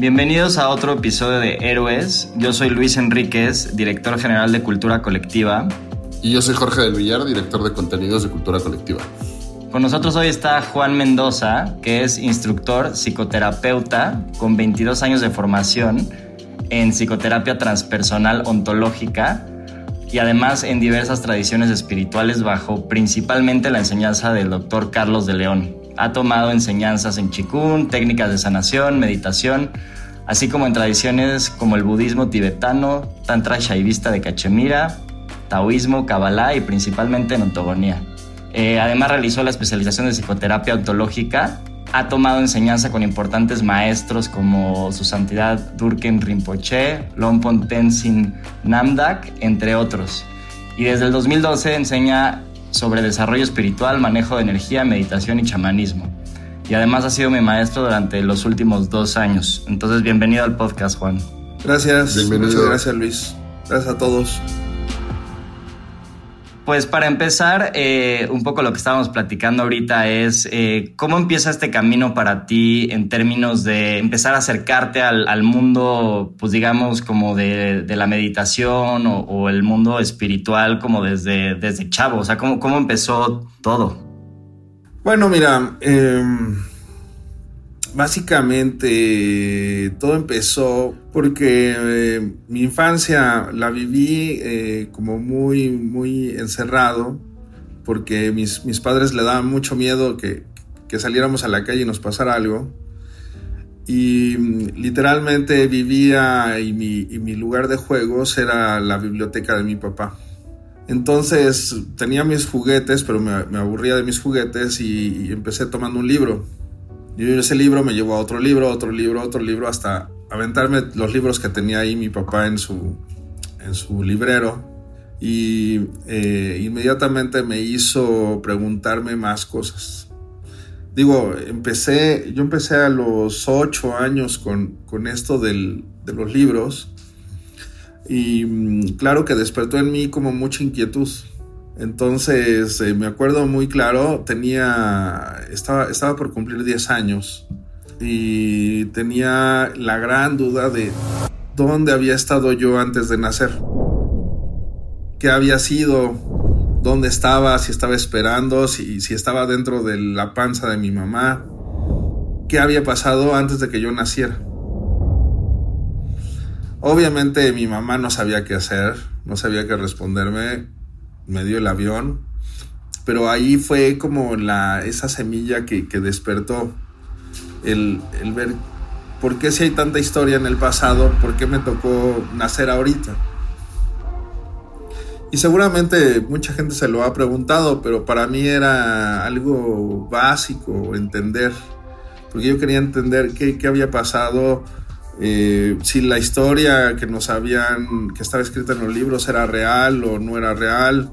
Bienvenidos a otro episodio de Héroes. Yo soy Luis Enríquez, director general de Cultura Colectiva. Y yo soy Jorge del Villar, director de contenidos de Cultura Colectiva. Con nosotros hoy está Juan Mendoza, que es instructor psicoterapeuta con 22 años de formación en psicoterapia transpersonal ontológica y además en diversas tradiciones espirituales bajo principalmente la enseñanza del doctor Carlos de León. Ha tomado enseñanzas en Chikun, técnicas de sanación, meditación, así como en tradiciones como el budismo tibetano, tantra shaivista de Cachemira, taoísmo, kabbalah y principalmente en ontogonía. Eh, además realizó la especialización de psicoterapia ontológica. Ha tomado enseñanza con importantes maestros como su santidad Durken Rinpoche, Lompon Tenzin Namdak, entre otros. Y desde el 2012 enseña sobre desarrollo espiritual, manejo de energía, meditación y chamanismo. Y además ha sido mi maestro durante los últimos dos años. Entonces, bienvenido al podcast, Juan. Gracias. Bienvenido. Muchas gracias, Luis. Gracias a todos. Pues para empezar, eh, un poco lo que estábamos platicando ahorita es eh, cómo empieza este camino para ti en términos de empezar a acercarte al, al mundo, pues digamos, como de, de la meditación o, el mundo espiritual como desde, desde chavo. O sea, ¿cómo, cómo empezó todo? Bueno, mira, eh, básicamente todo empezó porque eh, mi infancia la viví eh, como muy, muy encerrado, porque mis, mis, padres le daban mucho miedo que, que, saliéramos a la calle y nos pasara algo. Y literalmente vivía y mi, y mi lugar de juegos era la biblioteca de mi papá. Entonces tenía mis juguetes, pero me, me aburría de mis juguetes y, y empecé tomando un libro y ese libro me llevó a otro libro, otro libro, otro libro, hasta aventarme los libros que tenía ahí mi papá en su, en su librero. Y eh, inmediatamente me hizo preguntarme más cosas. Digo, empecé, yo empecé a los ocho años con, con esto del, de los libros. Y mm, claro que despertó en mí como mucha inquietud. Entonces, eh, me acuerdo muy claro, tenía, estaba, estaba por cumplir 10 años y tenía la gran duda de dónde había estado yo antes de nacer. ¿Qué había sido? ¿Dónde estaba? Si estaba esperando, si, si estaba dentro de la panza de mi mamá. ¿Qué había pasado antes de que yo naciera? Obviamente mi mamá no sabía qué hacer, no sabía qué responderme me dio el avión, pero ahí fue como la, esa semilla que, que despertó el, el, ver por qué si hay tanta historia en el pasado, por qué me tocó nacer ahorita. Y seguramente mucha gente se lo ha preguntado, pero para mí era algo básico entender, porque yo quería entender qué, qué había pasado eh, si la historia que nos habían, que estaba escrita en los libros era real o no era real,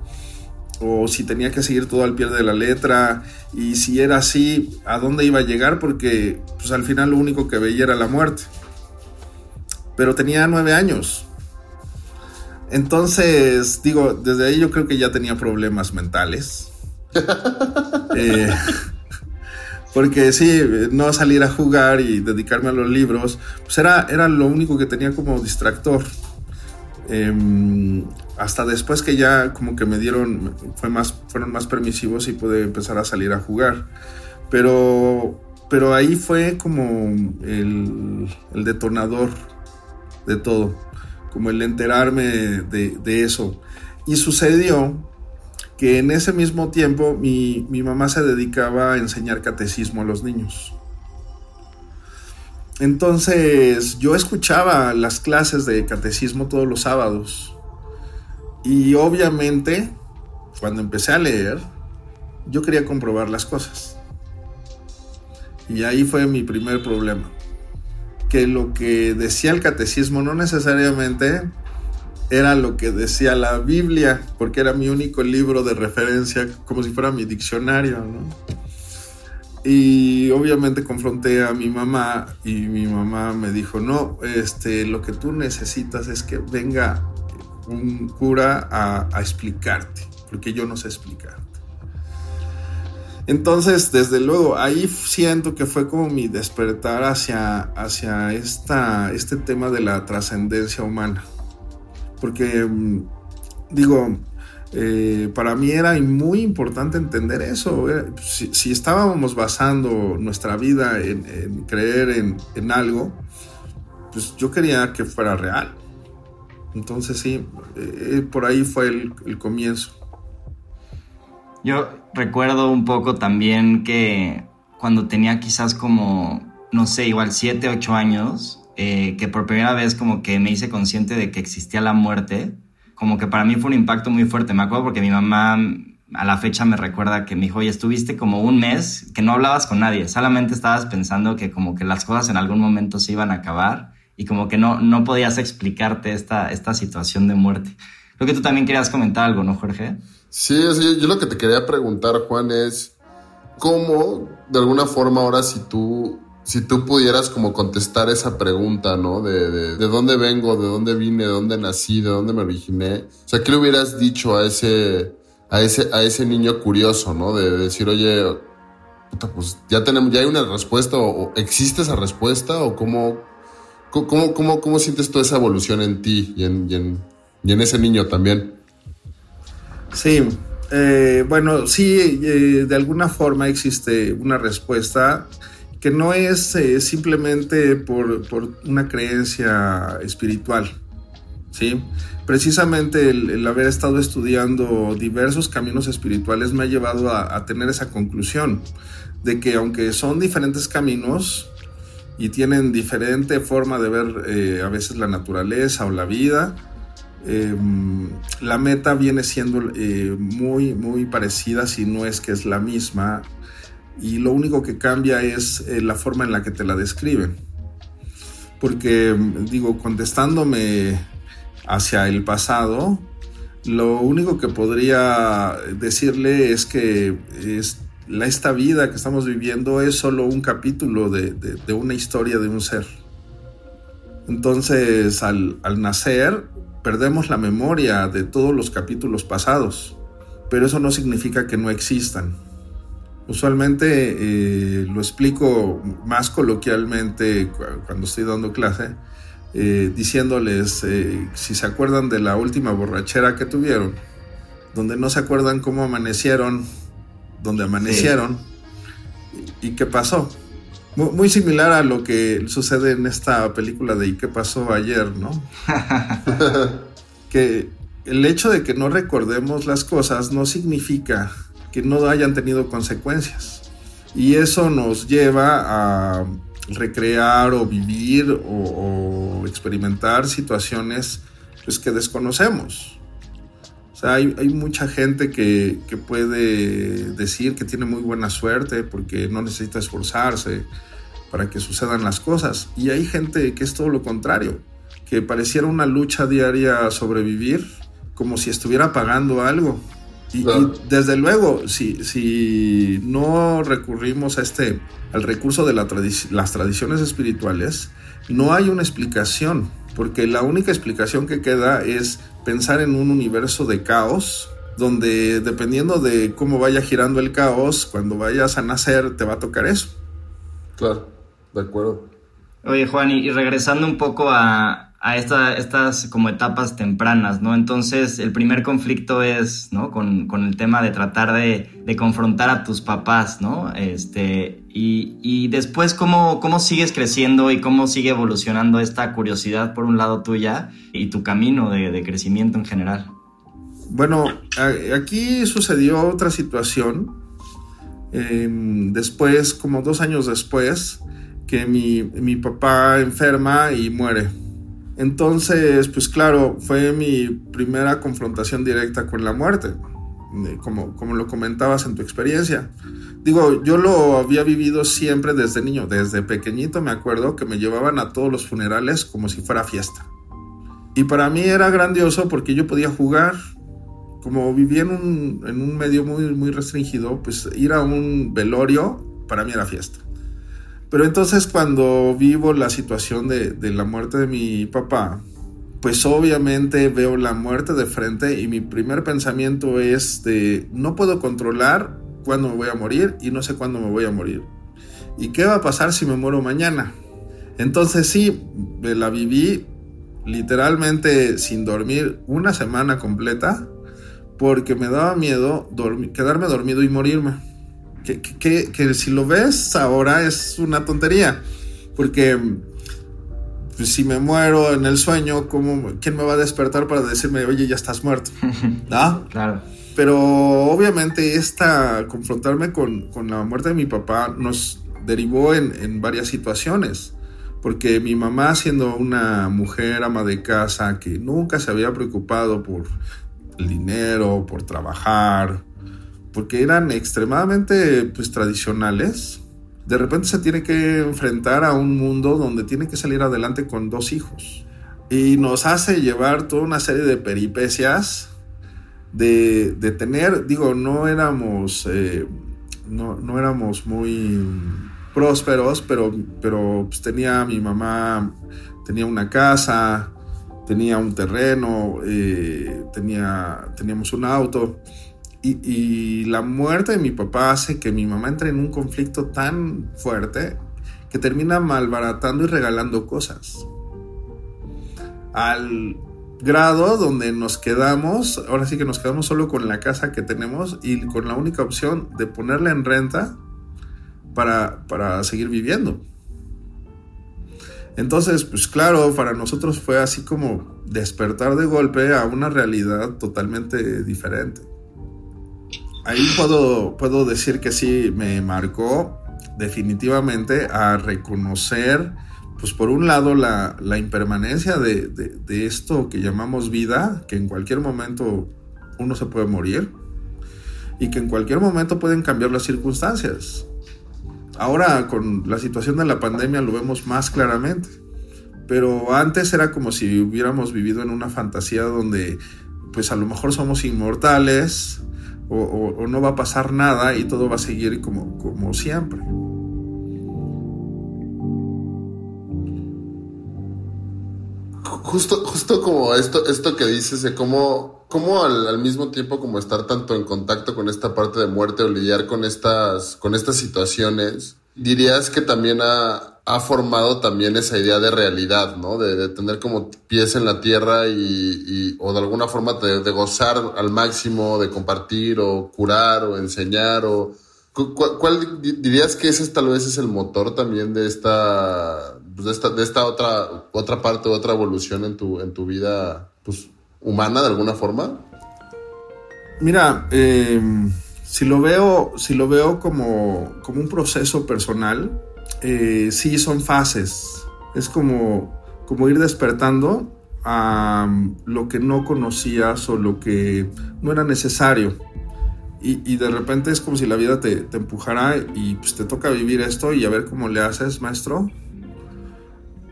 o si tenía que seguir todo al pie de la letra, y si era así, a dónde iba a llegar, porque pues al final lo único que veía era la muerte. Pero tenía nueve años. Entonces, digo, desde ahí yo creo que ya tenía problemas mentales. eh, porque sí, no salir a jugar y dedicarme a los libros, pues era, era lo único que tenía como distractor. Em, hasta después que ya como que me dieron, fue más, fueron más permisivos y pude empezar a salir a jugar. Pero, pero ahí fue como el, el detonador de todo, como el enterarme de, de eso. Y sucedió que en ese mismo tiempo mi, mi, mamá se dedicaba a enseñar catecismo a los niños. Entonces yo escuchaba las clases de catecismo todos los sábados y obviamente cuando empecé a leer yo quería comprobar las cosas. Y ahí fue mi primer problema. Que lo que decía el catecismo no necesariamente era lo que decía la Biblia, porque era mi único libro de referencia, como si fuera mi diccionario, ¿no? Y obviamente confronté a mi mamá y mi mamá me dijo, no, este, lo que tú necesitas es que venga un cura a, a explicarte, porque yo no sé explicarte. Entonces, desde luego, ahí siento que fue como mi despertar hacia, hacia esta, este tema de la trascendencia humana porque mm, digo, eh, para mí era muy importante entender eso. Eh, si, estábamos basando nuestra vida en, creer en, algo, pues yo quería que fuera real. Entonces sí, eh, por ahí fue el, el, comienzo. Yo recuerdo un poco también que cuando tenía quizás como, no sé, igual 7, 8 años, eh, que por primera vez como que me hice consciente de que existía la muerte, como que para mí fue un impacto muy fuerte. Me acuerdo porque mi mamá a la fecha me recuerda que me dijo, oye, estuviste como un mes que no hablabas con nadie, solamente estabas pensando que como que las cosas en algún momento se iban a acabar y como que no, no podías explicarte esta, esta situación de muerte. Creo que tú también querías comentar algo, ¿no, Jorge? Sí, sí, yo lo que te quería preguntar, Juan, es cómo, de alguna forma, ahora si tú si tú pudieras como contestar esa pregunta, ¿no? De, de, de, dónde vengo, de dónde vine, de dónde nací, de dónde me originé. O sea, ¿qué le hubieras dicho a ese, a ese, a ese niño curioso, ¿no? De, de decir, oye, puta, pues ya tenemos, ya hay una respuesta, o, existe esa respuesta, o cómo, cómo, cómo, cómo sientes toda esa evolución en ti y en, y en, y en ese niño también. Sí, eh, bueno, sí, eh, de alguna forma existe una respuesta que no es eh, simplemente por, por, una creencia espiritual, ¿sí? Precisamente el, haber estado estudiando diversos caminos espirituales me ha llevado a, tener esa conclusión de que aunque son diferentes caminos y tienen diferente forma de ver eh, a veces la naturaleza o la vida, eh, la meta viene siendo eh, muy, muy parecida, si no es que es la misma, y lo único que cambia es eh, la forma en la que te la describen. Porque, digo, contestándome hacia el pasado, lo único que podría decirle es que es, la, esta vida que estamos viviendo es solo un capítulo de, una historia de un ser. Entonces, al nacer, perdemos la memoria de todos los capítulos pasados, pero eso no significa que no existan Usualmente eh, lo explico más coloquialmente cuando estoy dando clase, eh, diciéndoles eh, si se acuerdan de la última borrachera que tuvieron, donde no se acuerdan cómo amanecieron, donde amanecieron sí. y, y, qué pasó. Muy, muy, similar a lo que sucede en esta película de ¿Y qué pasó ayer? ¿no? que el hecho de que no recordemos las cosas no significa no hayan tenido consecuencias. Y eso nos lleva a recrear o vivir o, experimentar situaciones pues, que desconocemos. O sea, hay, hay mucha gente que, que, puede decir que tiene muy buena suerte porque no necesita esforzarse, para que sucedan las cosas. Y hay gente que es todo lo contrario, que pareciera una lucha diaria sobrevivir, como si estuviera pagando algo. Y, desde luego, si, si no recurrimos a este, al recurso de las tradiciones espirituales, no hay una explicación, porque la única explicación que queda es pensar en un universo de caos, donde dependiendo de cómo vaya girando el caos, cuando vayas a nacer te va a tocar eso. Claro, de acuerdo. Oye Juan, y regresando un poco a, a estas como etapas tempranas, ¿no? Entonces, el primer conflicto es, ¿no? Con, el tema de tratar de, confrontar a tus papás, ¿no? Este, y, después, ¿cómo, ¿cómo sigues creciendo y cómo sigue evolucionando esta curiosidad, por un lado tuya, y tu camino de, crecimiento en general? Bueno, aquí sucedió otra situación. Em, después, como dos años después, que mi, mi papá enferma y muere entonces, pues claro, fue mi primera confrontación directa con la muerte, como, como lo comentabas en tu experiencia. Digo, yo lo había vivido siempre desde niño, desde pequeñito me acuerdo que me llevaban a todos los funerales como si fuera fiesta. Y para mí era grandioso porque yo podía jugar, como vivía en un, en un medio muy, muy restringido, pues ir a un velorio para mí era fiesta. Pero entonces cuando vivo la situación de, la muerte de mi papá, pues obviamente veo la muerte de frente y mi primer pensamiento es de no puedo controlar cuándo me voy a morir y no sé cuándo me voy a morir. ¿Y qué va a pasar si me muero mañana? Entonces sí, me la viví literalmente sin dormir una semana completa porque me daba miedo quedarme dormido y morirme que, si lo ves ahora es una tontería, porque pues, si me muero en el sueño, ¿cómo, ¿quién me va a despertar para decirme, oye, ya estás muerto? ¿No? Claro. Pero obviamente esta, confrontarme con, la muerte de mi papá nos derivó en, en varias situaciones porque mi mamá siendo una mujer ama de casa que nunca se había preocupado por el dinero, por trabajar, porque eran extremadamente pues, tradicionales, de repente se tiene que enfrentar a un mundo donde tiene que salir adelante con dos hijos. Y nos hace llevar toda una serie de peripecias de, tener, digo, no éramos, eh, no, éramos muy prósperos, pero, pero pues, tenía mi mamá, tenía una casa, tenía un terreno, eh, tenía, teníamos un auto. Y, la muerte de mi papá hace que mi mamá entre en un conflicto tan fuerte que termina malbaratando y regalando cosas. Al grado donde nos quedamos, ahora sí que nos quedamos solo con la casa que tenemos y con la única opción de ponerla en renta para, para seguir viviendo. Entonces, pues claro, para nosotros fue así como despertar de golpe a una realidad totalmente diferente ahí puedo, puedo decir que sí me marcó definitivamente a reconocer, pues por un lado, la, impermanencia de, esto que llamamos vida, que en cualquier momento uno se puede morir y que en cualquier momento pueden cambiar las circunstancias. Ahora con la situación de la pandemia lo vemos más claramente, pero antes era como si hubiéramos vivido en una fantasía donde pues a lo mejor somos inmortales, o, no va a pasar nada y todo va a seguir como, siempre. Justo, justo como esto, esto que dices de cómo, cómo al, mismo tiempo como estar tanto en contacto con esta parte de muerte o lidiar con estas, con estas situaciones, dirías que también ha, ha formado también esa idea de realidad, ¿no? De, tener como pies en la tierra y, o de alguna forma de, gozar al máximo, de compartir o curar o enseñar o... ¿Cuál, dirías que ese tal vez es el motor también de esta, pues, de esta, de esta otra, otra parte, otra evolución en tu, en tu vida pues, humana de alguna forma? Mira, em, si lo veo, si lo veo como, como un proceso personal, eh, sí son fases. Es como, como ir despertando a lo que no conocías o lo que no era necesario. Y, de repente es como si la vida te, te, empujara y pues te toca vivir esto y a ver cómo le haces, maestro.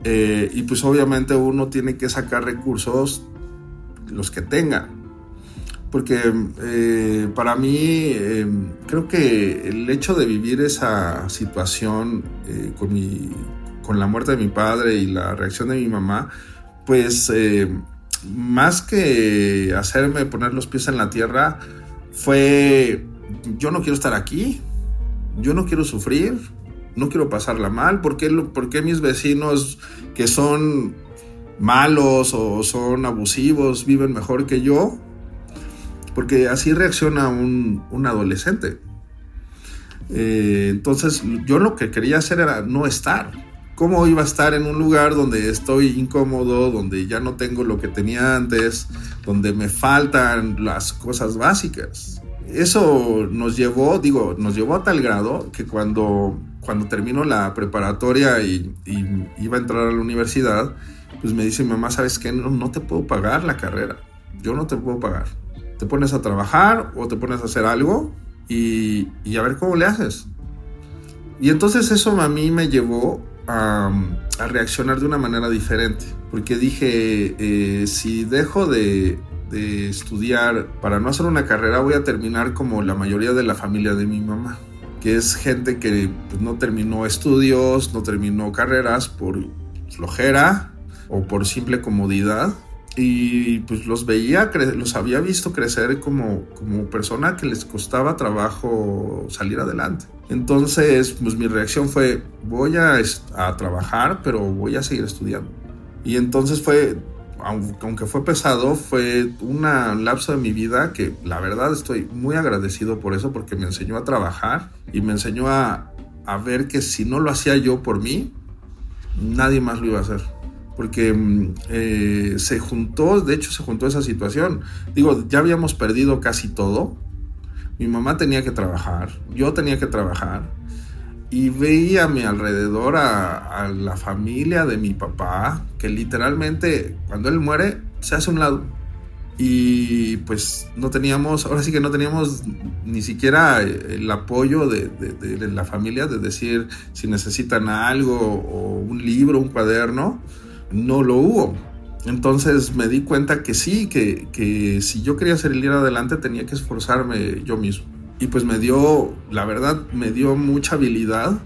Eh, y pues obviamente uno tiene que sacar recursos los que tenga. Porque eh, para mí eh, creo que el hecho de vivir esa situación con, mi, con la muerte de mi padre y la reacción de mi mamá, pues más que hacerme poner los pies en la tierra, fue, yo no quiero estar aquí, yo no quiero sufrir, no quiero pasarla mal, ¿por qué, por qué mis vecinos que son malos o son abusivos viven mejor que yo? Porque así reacciona un, un adolescente. Eh, entonces yo lo que quería hacer era no estar. ¿Cómo iba a estar en un lugar donde estoy incómodo, donde ya no tengo lo que tenía antes, donde me faltan las cosas básicas? Eso nos llevó, digo, nos llevó a tal grado que cuando, cuando terminó la preparatoria y, iba a entrar a la universidad, pues me dice mi mamá, ¿sabes qué? No, no te puedo pagar la carrera. Yo no te puedo pagar. Te pones a trabajar o te pones a hacer algo y, y a ver cómo le haces. Y entonces eso a mí me llevó a, reaccionar de una manera diferente, porque dije, eh, si dejo de, estudiar para no hacer una carrera, voy a terminar como la mayoría de la familia de mi mamá, que es gente que pues, no terminó estudios, no terminó carreras por flojera o por simple comodidad y pues los veía, los había visto crecer como, como persona que les costaba trabajo salir adelante. Entonces, pues mi reacción fue, voy a, a trabajar, pero voy a seguir estudiando. Y entonces fue, aunque fue pesado, fue un lapso de mi vida que la verdad estoy muy agradecido por eso, porque me enseñó a trabajar y me enseñó a, a ver que si no lo hacía yo por mí, nadie más lo iba a hacer porque mm, eh, se juntó, de hecho se juntó esa situación. Digo, ya habíamos perdido casi todo. Mi mamá tenía que trabajar, yo tenía que trabajar. Y veía a mi alrededor a, la familia de mi papá, que literalmente cuando él muere se hace un lado. Y pues no teníamos, ahora sí que no teníamos ni siquiera el apoyo de, de la familia de decir si necesitan algo o un libro, un cuaderno no lo hubo. Entonces me di cuenta que sí, que, si yo quería salir adelante tenía que esforzarme yo mismo. Y pues me dio, la verdad, me dio mucha habilidad,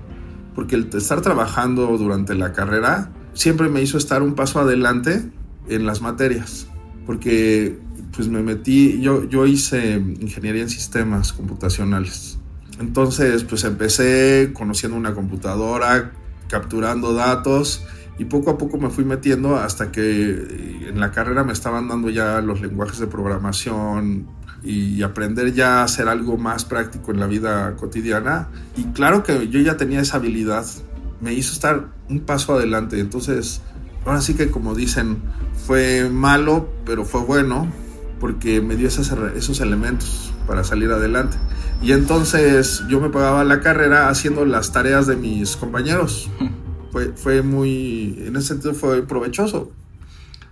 porque el estar trabajando durante la carrera siempre me hizo estar un paso adelante en las materias, porque pues me metí, yo, yo hice ingeniería en sistemas computacionales. Entonces pues empecé conociendo una computadora, capturando datos y poco a poco me fui metiendo hasta que eh, en la carrera me estaban dando ya los lenguajes de programación y aprender ya a hacer algo más práctico en la vida cotidiana. Y claro que yo ya tenía esa habilidad, me hizo estar un paso adelante. Entonces, ahora sí que como dicen, fue malo, pero fue bueno, porque me dio esos, esos elementos para salir adelante. Y entonces yo me pagaba la carrera haciendo las tareas de mis compañeros. fue, fue muy, en ese sentido fue provechoso.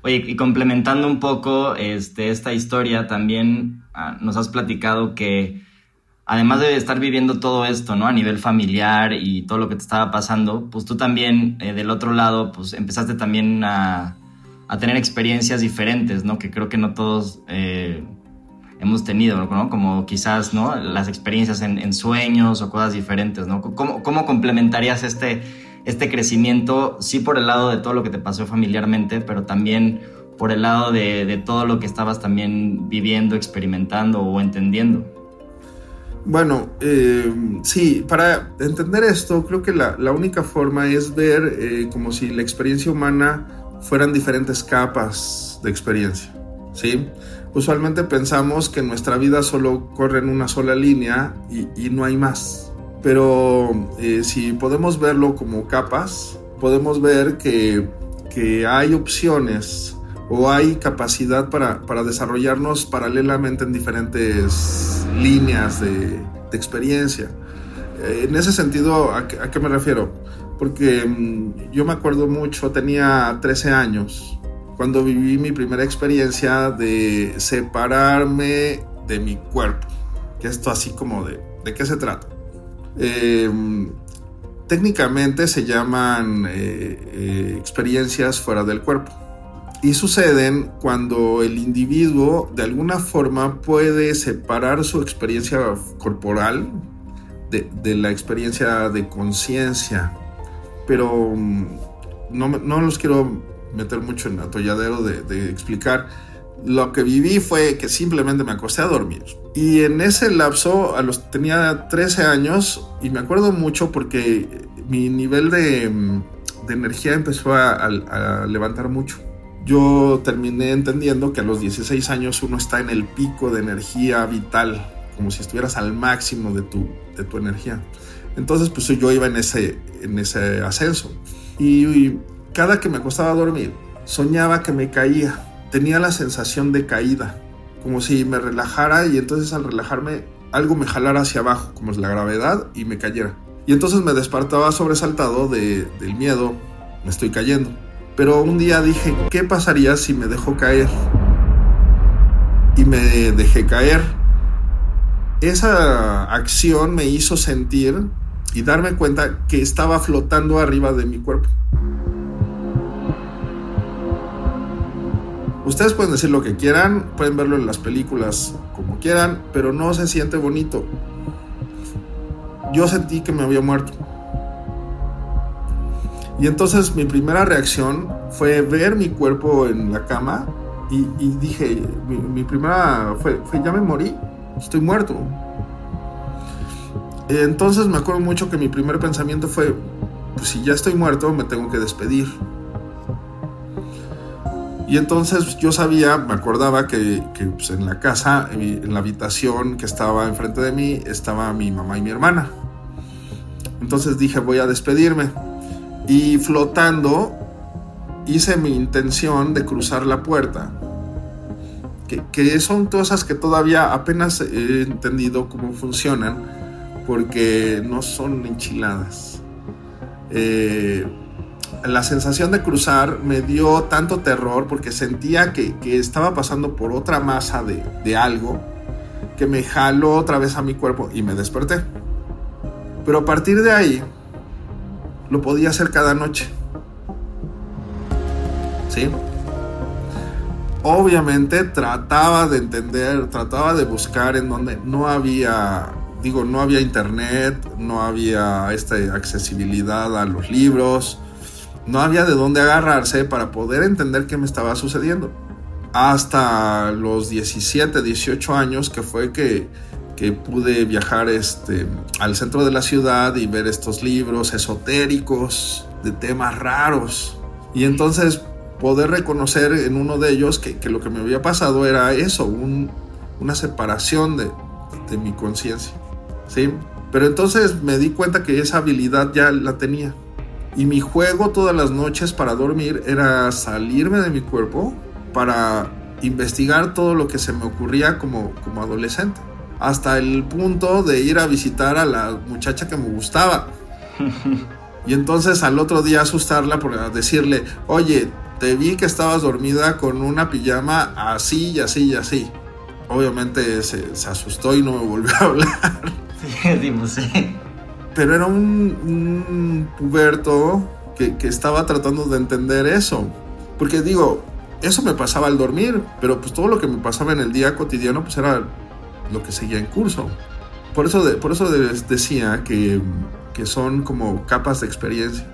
Oye, y complementando un poco este, esta historia, también ah, nos has platicado que además de estar viviendo todo esto, ¿no? A nivel familiar y todo lo que te estaba pasando, pues tú también, eh, del otro lado, pues empezaste también a, a, tener experiencias diferentes, ¿no? Que creo que no todos eh, hemos tenido, ¿no? Como quizás, ¿no? Las experiencias en, en sueños o cosas diferentes, ¿no? ¿Cómo, ¿Cómo complementarías este este crecimiento, sí por el lado de todo lo que te pasó familiarmente, pero también por el lado de, todo lo que estabas también viviendo, experimentando o entendiendo. Bueno, eh, sí, para entender esto, creo que la, única forma es ver eh, como si la experiencia humana fueran diferentes capas de experiencia, ¿sí? Usualmente pensamos que nuestra vida solo corre en una sola línea y no hay más, pero eh, si podemos verlo como capas, podemos ver que, hay opciones o hay capacidad para, desarrollarnos paralelamente en diferentes líneas de, experiencia. Eh, en ese sentido, ¿a qué, me refiero? Porque mm, yo me acuerdo mucho, tenía 13 años, cuando viví mi primera experiencia de separarme de mi cuerpo. que esto así como de, ¿de qué se trata? Em, técnicamente se llaman eh, eh, experiencias fuera del cuerpo y suceden cuando el individuo de alguna forma puede separar su experiencia corporal de, la experiencia de conciencia. Pero mm, no, no, los quiero meter mucho en atolladero de, de explicar. Lo que viví fue que simplemente me acosté a dormir. Y en ese lapso, a los, tenía 13 años y me acuerdo mucho porque mi nivel de, de energía empezó a, levantar mucho yo terminé entendiendo que a los 16 años uno está en el pico de energía vital, como si estuvieras al máximo de tu, de tu energía. Entonces, pues yo iba en ese, en ese ascenso. Y, cada que me acostaba a dormir, soñaba que me caía. Tenía la sensación de caída, como si me relajara y entonces al relajarme algo me jalara hacia abajo, como es la gravedad, y me cayera. Y entonces me despertaba sobresaltado de, del miedo, me estoy cayendo. Pero un día dije, ¿qué pasaría si me dejo caer? Y me dejé caer. Esa acción me hizo sentir y darme cuenta que estaba flotando arriba de mi cuerpo. Ustedes pueden decir lo que quieran, pueden verlo en las películas como quieran, pero no se siente bonito. Yo sentí que me había muerto. Y entonces mi primera reacción fue ver mi cuerpo en la cama y, dije, mi, primera fue, fue, ya me morí, estoy muerto. Entonces me acuerdo mucho que mi primer pensamiento fue, pues si ya estoy muerto, me tengo que despedir. Y entonces yo sabía, me acordaba que, que pues, en la casa, en la habitación que estaba enfrente de mí, estaba mi mamá y mi hermana. Entonces dije, voy a despedirme. Y flotando, hice mi intención de cruzar la puerta. Que, son cosas que todavía apenas he entendido cómo funcionan, porque no son enchiladas. Eh, la sensación de cruzar me dio tanto terror porque sentía que, estaba pasando por otra masa de, de, algo que me jaló otra vez a mi cuerpo y me desperté. Pero a partir de ahí lo podía hacer cada noche. ¿Sí? Obviamente trataba de entender, trataba de buscar en donde no había, digo, no había internet, no había esta accesibilidad a los libros, no había de dónde agarrarse para poder entender qué me estaba sucediendo. Hasta los 17, 18 años que fue que que pude viajar este, al centro de la ciudad y ver estos libros esotéricos de temas raros. Y entonces poder reconocer en uno de ellos que, lo que me había pasado era eso, una separación de, de mi conciencia. ¿sí? Pero entonces me di cuenta que esa habilidad ya la tenía. Y mi juego todas las noches para dormir era salirme de mi cuerpo para investigar todo lo que se me ocurría como, como adolescente hasta el punto de ir a visitar a la muchacha que me gustaba. Y entonces al otro día asustarla por decirle, oye, te vi que estabas dormida con una pijama así y así y así. Obviamente se, asustó y no me volvió a hablar. Sí, pues sí. Pero era un, puberto que, que estaba tratando de entender eso. Porque digo, eso me pasaba al dormir, pero pues todo lo que me pasaba en el día cotidiano pues era lo que seguía en curso. Por eso, por eso decía que, que son como capas de experiencia.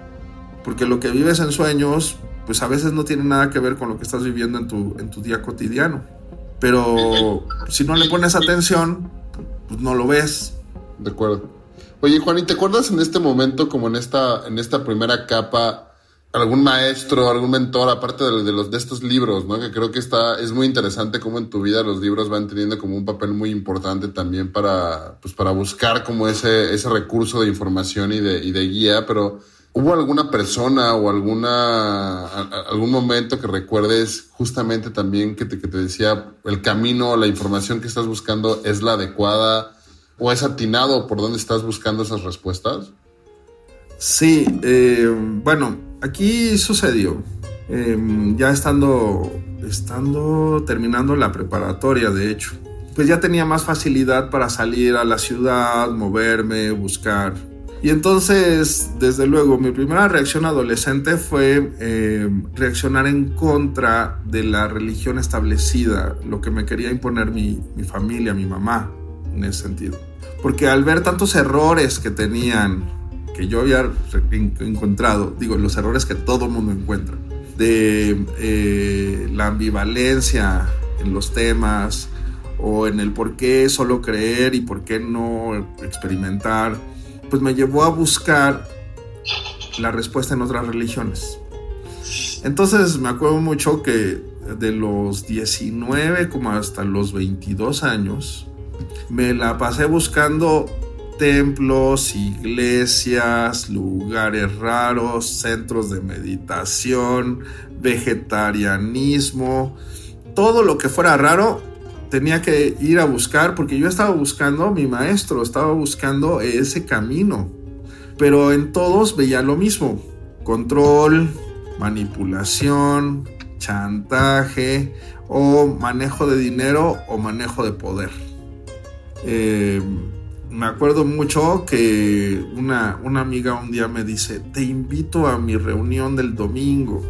Porque lo que vives en sueños, pues a veces no tiene nada que ver con lo que estás viviendo en tu, en tu día cotidiano. Pero si no le pones atención, pues no lo ves. De acuerdo. Oye, Juan, ¿y te acuerdas en este momento, como en esta, en esta primera capa, algún maestro, algún mentor, aparte de, los de estos libros, ¿no? Que creo que está, es muy interesante cómo en tu vida los libros van teniendo como un papel muy importante también para, pues para buscar como ese, ese recurso de información y de, y de guía, pero ¿hubo alguna persona o alguna, algún momento que recuerdes justamente también que te, que te decía el camino, la información que estás buscando es la adecuada o es atinado por dónde estás buscando esas respuestas? Sí, eh, bueno, aquí sucedió. Em, ya estando, estando terminando la preparatoria, de hecho. pues ya tenía más facilidad para salir a la ciudad, moverme, buscar. Y entonces, desde luego, mi primera reacción adolescente fue eh, reaccionar en contra de la religión establecida, lo que me quería imponer mi, mi familia, mi mamá, en ese sentido. Porque al ver tantos errores que tenían, que yo había encontrado, digo, los errores que todo mundo encuentra, de eh, la ambivalencia en los temas o en el por qué solo creer y por qué no experimentar, pues me llevó a buscar la respuesta en otras religiones. Entonces me acuerdo mucho que de los 19 como hasta los 22 años, me la pasé buscando templos, iglesias, lugares raros, centros de meditación, vegetarianismo, todo lo que fuera raro tenía que ir a buscar porque yo estaba buscando mi maestro, estaba buscando ese camino. Pero en todos veía lo mismo, control, manipulación, chantaje o manejo de dinero o manejo de poder. Eh, me acuerdo mucho que una, una amiga un día me dice, te invito a mi reunión del domingo.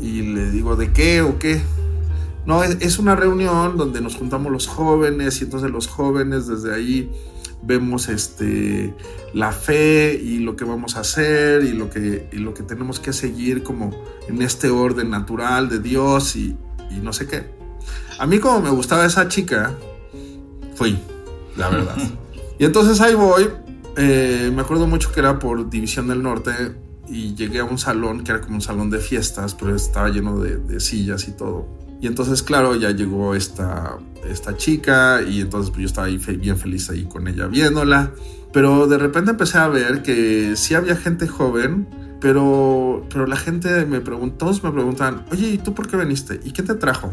Y le digo, ¿de qué o qué? No, es, una reunión donde nos juntamos los jóvenes y entonces los jóvenes desde ahí vemos este, la fe y lo que vamos a hacer y lo que, lo que tenemos que seguir como en este orden natural de Dios y, y no sé qué. A mí como me gustaba esa chica, fui la verdad. y entonces ahí voy, eh, me acuerdo mucho que era por División del Norte y llegué a un salón que era como un salón de fiestas, pero estaba lleno de, sillas y todo. Y entonces, claro, ya llegó esta, esta chica y entonces pues, yo estaba ahí bien feliz ahí con ella viéndola. Pero de repente empecé a ver que sí había gente joven, pero, pero la gente me preguntó, todos me preguntan, oye, ¿y tú por qué viniste? ¿Y qué te trajo?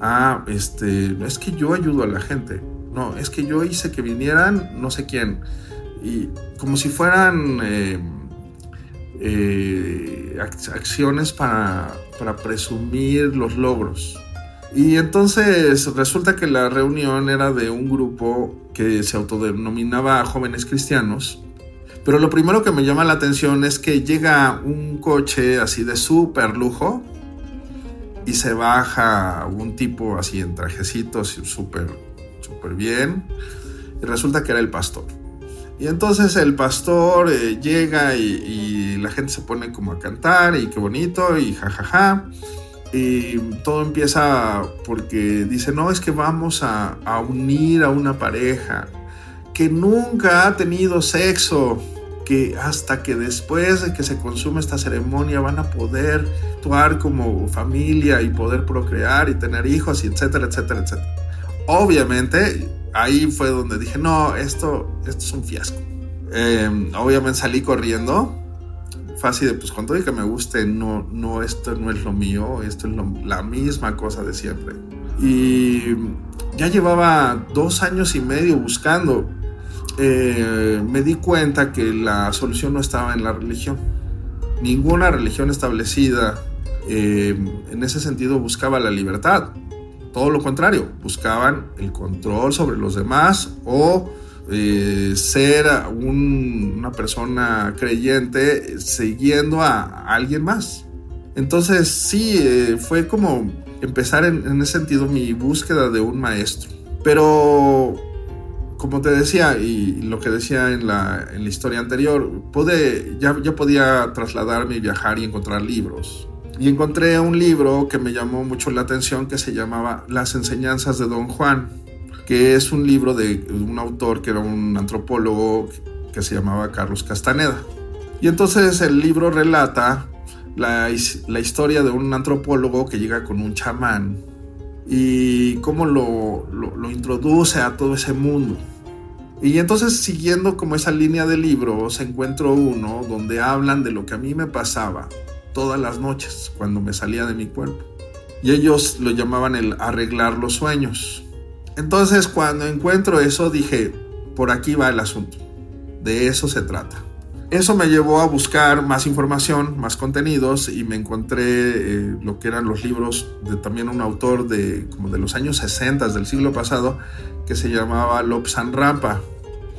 Ah, este, es que yo ayudo a la gente. No, es que yo hice que vinieran no sé quién. Y como si fueran eh, eh, acciones para, para presumir los logros. Y entonces resulta que la reunión era de un grupo que se autodenominaba Jóvenes Cristianos. Pero lo primero que me llama la atención es que llega un coche así de súper lujo y se baja un tipo así en trajecitos súper súper bien. Y resulta que era el pastor. Y entonces el pastor eh, llega y, la gente se pone como a cantar y qué bonito y jajaja. Y todo empieza porque dice, no, es que vamos a unir a una pareja que nunca ha tenido sexo, que hasta que después de que se consume esta ceremonia van a poder actuar como familia y poder procrear y tener hijos y etcétera, etcétera, etcétera. Obviamente, ahí fue donde dije, no, esto, esto es un fiasco. Em, obviamente salí corriendo. Fácil de, pues cuando que me guste, no, no, esto no es lo mío, esto es la misma cosa de siempre. Y ya llevaba dos años y medio buscando. Eh, me di cuenta que la solución no estaba en la religión. Ninguna religión establecida em, en ese sentido buscaba la libertad todo lo contrario, buscaban el control sobre los demás o eh, ser una persona creyente siguiendo a, alguien más. Entonces sí, eh, fue como empezar en, ese sentido mi búsqueda de un maestro. Pero como te decía y lo que decía en la, historia anterior, pude, ya, ya podía trasladarme y viajar y encontrar libros y encontré un libro que me llamó mucho la atención que se llamaba Las enseñanzas de Don Juan, que es un libro de un autor que era un antropólogo que se llamaba Carlos Castaneda. Y entonces el libro relata la, historia de un antropólogo que llega con un chamán y cómo lo, lo, introduce a todo ese mundo. Y entonces siguiendo como esa línea de libros encuentro uno donde hablan de lo que a mí me pasaba todas las noches cuando me salía de mi cuerpo. Y ellos lo llamaban el arreglar los sueños. Entonces cuando encuentro eso dije, por aquí va el asunto. De eso se trata. eso me llevó a buscar más información, más contenidos y me encontré eh, lo que eran los libros de también un autor de como de los años 60 del siglo pasado que se llamaba Lobsang Rampa,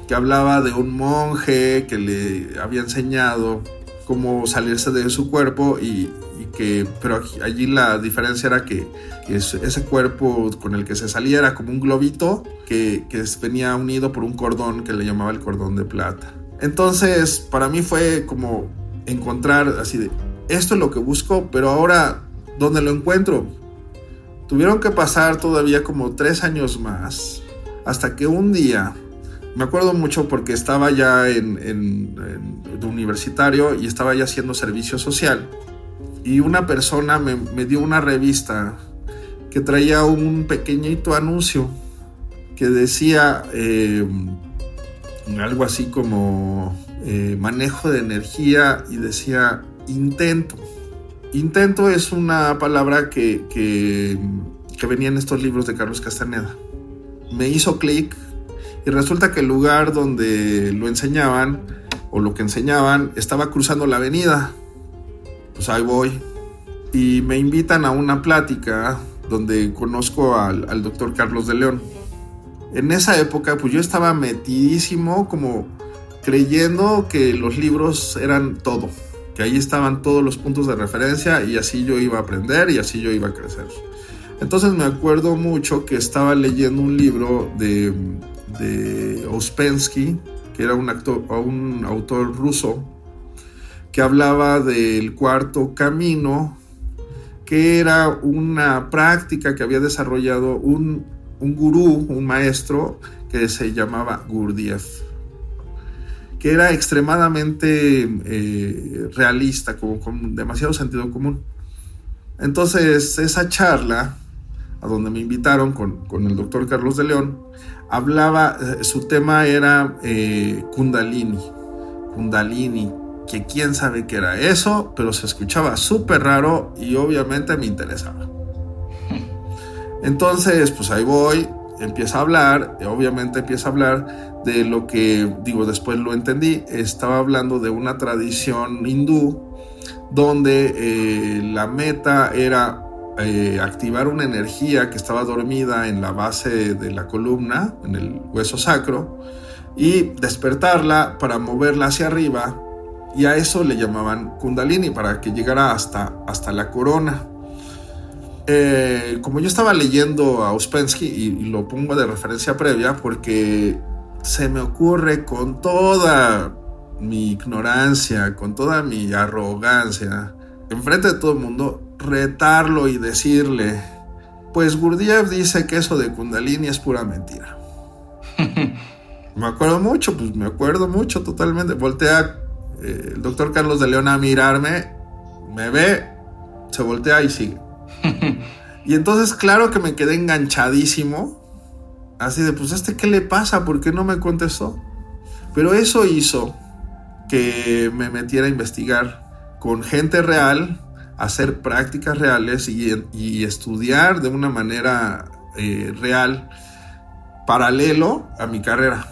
que hablaba de un monje que le había enseñado cómo salirse de su cuerpo y, que pero allí la diferencia era que, ese cuerpo con el que se salía era como un globito que, venía unido por un cordón que le llamaba el cordón de plata. Entonces, para mí fue como encontrar así esto es lo que busco, pero ahora, ¿dónde lo encuentro? Tuvieron que pasar todavía como tres años más, hasta que un día, me acuerdo mucho porque estaba ya en, en, universitario y estaba ya haciendo servicio social, y una persona me, dio una revista que traía un pequeñito anuncio que decía... Eh, algo así como eh, manejo de energía y decía intento. Intento es una palabra que, que, venía en estos libros de Carlos Castaneda. Me hizo clic y resulta que el lugar donde lo enseñaban o lo que enseñaban estaba cruzando la avenida. Pues ahí voy. Y me invitan a una plática donde conozco al, doctor Carlos de León en esa época pues yo estaba metidísimo como creyendo que los libros eran todo, que ahí estaban todos los puntos de referencia y así yo iba a aprender y así yo iba a crecer. Entonces me acuerdo mucho que estaba leyendo un libro de, de Ouspensky, que era un, actor, un autor ruso, que hablaba del cuarto camino, que era una práctica que había desarrollado un un gurú, un maestro que se llamaba Gurdjieff, que era extremadamente eh, realista, con, demasiado sentido común. Entonces, esa charla, a donde me invitaron con, el doctor Carlos de León, hablaba, eh, su tema era eh, Kundalini, Kundalini, que quién sabe qué era eso, pero se escuchaba súper raro y obviamente me interesaba. Entonces, pues ahí voy, empieza a hablar, obviamente empieza a hablar de lo que, digo, después lo entendí, estaba hablando de una tradición hindú donde eh, la meta era eh, activar una energía que estaba dormida en la base de la columna, en el hueso sacro, y despertarla para moverla hacia arriba, y a eso le llamaban kundalini, para que llegara hasta, hasta la corona. Eh, como yo estaba leyendo a Uspensky y, lo pongo de referencia previa porque se me ocurre con toda mi ignorancia, con toda mi arrogancia, enfrente de todo el mundo, retarlo y decirle, pues Gurdjieff dice que eso de Kundalini es pura mentira. me acuerdo mucho, pues me acuerdo mucho totalmente. Voltea eh, el doctor Carlos de León a mirarme, me ve, se voltea y sigue. y entonces, claro que me quedé enganchadísimo. Así de, pues, ¿este qué le pasa? ¿Por qué no me contestó? Pero eso hizo que me metiera a investigar con gente real, hacer prácticas reales y, estudiar de una manera eh, real, paralelo a mi carrera.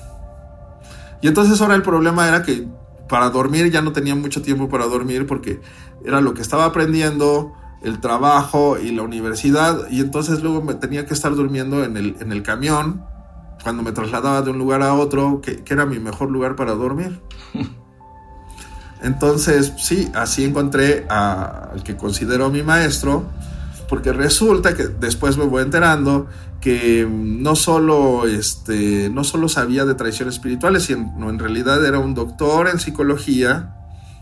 Y entonces ahora el problema era que para dormir ya no tenía mucho tiempo para dormir porque era lo que estaba aprendiendo, el trabajo y la universidad y entonces luego me tenía que estar durmiendo en el, en el camión cuando me trasladaba de un lugar a otro, que, era mi mejor lugar para dormir. Entonces, sí, así encontré al que considero mi maestro, porque resulta que después me voy enterando que no solo, este, no solo sabía de tradiciones espirituales, sino en realidad era un doctor en psicología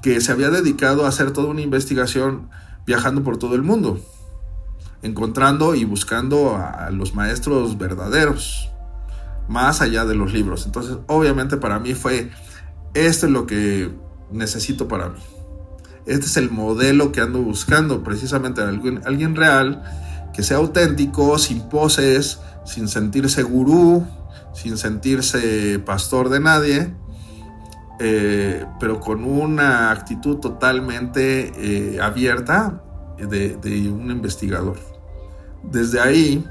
que se había dedicado a hacer toda una investigación viajando por todo el mundo, encontrando y buscando a los maestros verdaderos, más allá de los libros. Entonces, obviamente para mí fue, esto es lo que necesito para mí. Este es el modelo que ando buscando, precisamente alguien, alguien real, que sea auténtico, sin poses, sin sentirse gurú, sin sentirse pastor de nadie, eh, pero con una actitud totalmente eh, abierta de, un investigador. Desde ahí,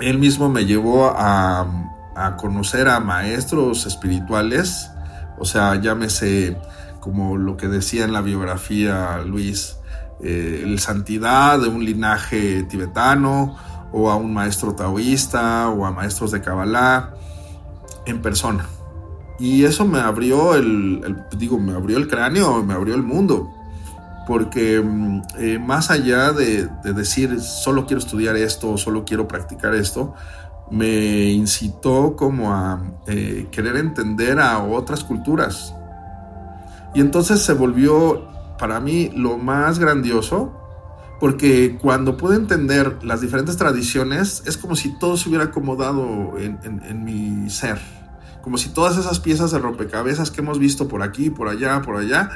él mismo me llevó a, conocer a maestros espirituales, o sea, llámese como lo que decía en la biografía Luis, eh, el santidad de un linaje tibetano o a un maestro taoísta o a maestros de Kabbalah en persona. Y eso me abrió el, digo, me abrió el cráneo, me abrió el mundo. Porque mm, eh, más allá de, decir solo quiero estudiar esto, solo quiero practicar esto, me incitó como a eh, querer entender a otras culturas. Y entonces se volvió para mí lo más grandioso, porque cuando puedo entender las diferentes tradiciones, es como si todo se hubiera acomodado en, mi ser, como si todas esas piezas de rompecabezas que hemos visto por aquí, por allá, por allá,